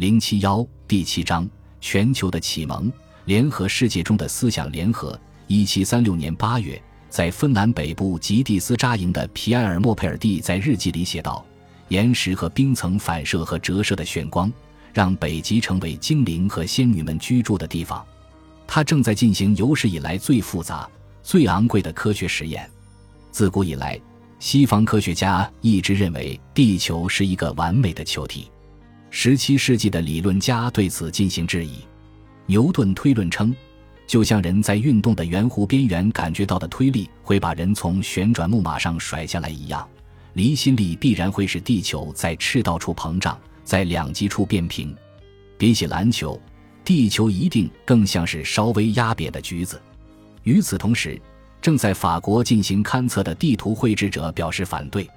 零七幺第七章全球的启蒙，联合世界中的思想联合。一七三六年八月，在芬兰北部吉蒂斯扎营的皮埃尔·莫佩尔蒂在日记里写道：“岩石和冰层反射和折射的炫光，让北极成为精灵和仙女们居住的地方。他正在进行有史以来最复杂、最昂贵的科学实验。自古以来，西方科学家一直认为地球是一个完美的球体。”十七世纪的理论家对此进行质疑。牛顿推论称，就像人在运动的圆弧边缘感觉到的推力会把人从旋转木马上甩下来一样，离心力必然会使地球在赤道处膨胀，在两极处变平。比起篮球，地球一定更像是稍微压扁的橘子。与此同时，正在法国进行勘测的地图绘制者表示反对，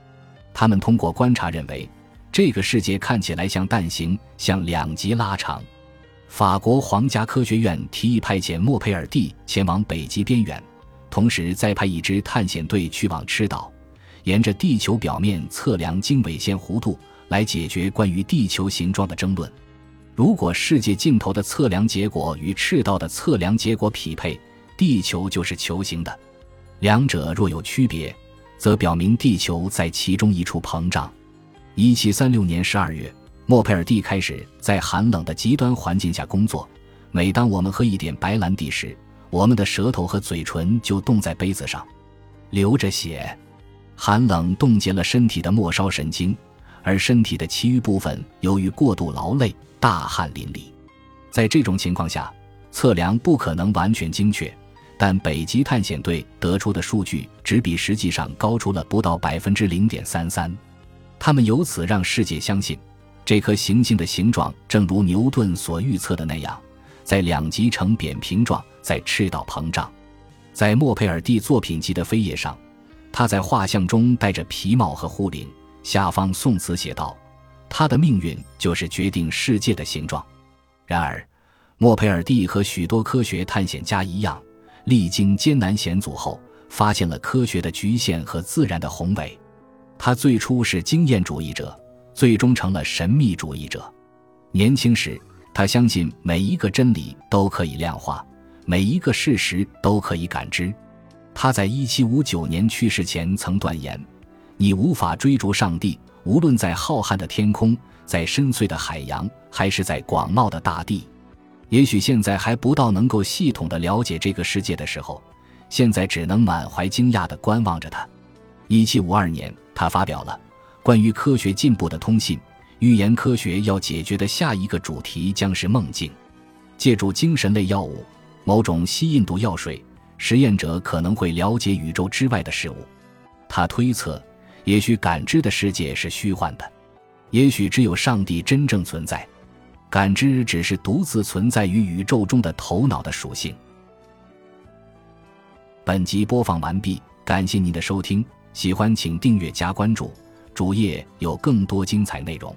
他们通过观察认为。这个世界看起来像蛋形，向两极拉长。法国皇家科学院提议派遣莫佩尔蒂前往北极边缘，同时再派一支探险队去往赤道，沿着地球表面测量经纬线弧度，来解决关于地球形状的争论。如果世界尽头的测量结果与赤道的测量结果匹配，地球就是球形的；两者若有区别，则表明地球在其中一处膨胀。一七三六年十二月，莫佩尔蒂开始在寒冷的极端环境下工作。每当我们喝一点白兰地时，我们的舌头和嘴唇就冻在杯子上，流着血。寒冷冻结了身体的末梢神经，而身体的其余部分由于过度劳累，大汗淋漓。在这种情况下，测量不可能完全精确，但北极探险队得出的数据只比实际上高出了不到百分之零点三三。他们由此让世界相信，这颗行星的形状正如牛顿所预测的那样，在两极呈扁平状，在赤道膨胀。在莫佩尔蒂作品集的扉页上，他在画像中戴着皮帽和护领，下方宋词写道：“他的命运就是决定世界的形状。”然而，莫佩尔蒂和许多科学探险家一样，历经艰难险阻后，发现了科学的局限和自然的宏伟。他最初是经验主义者，最终成了神秘主义者。年轻时，他相信每一个真理都可以量化，每一个事实都可以感知。他在1759年去世前曾断言：“你无法追逐上帝，无论在浩瀚的天空，在深邃的海洋，还是在广袤的大地。”也许现在还不到能够系统的了解这个世界的时候，现在只能满怀惊讶地观望着他他。1752年。他发表了关于科学进步的通信，预言科学要解决的下一个主题将是梦境。借助精神类药物，某种吸印度药水，实验者可能会了解宇宙之外的事物。他推测，也许感知的世界是虚幻的，也许只有上帝真正存在，感知只是独自存在于宇宙中的头脑的属性。本集播放完毕，感谢您的收听。喜欢请订阅加关注，主页有更多精彩内容。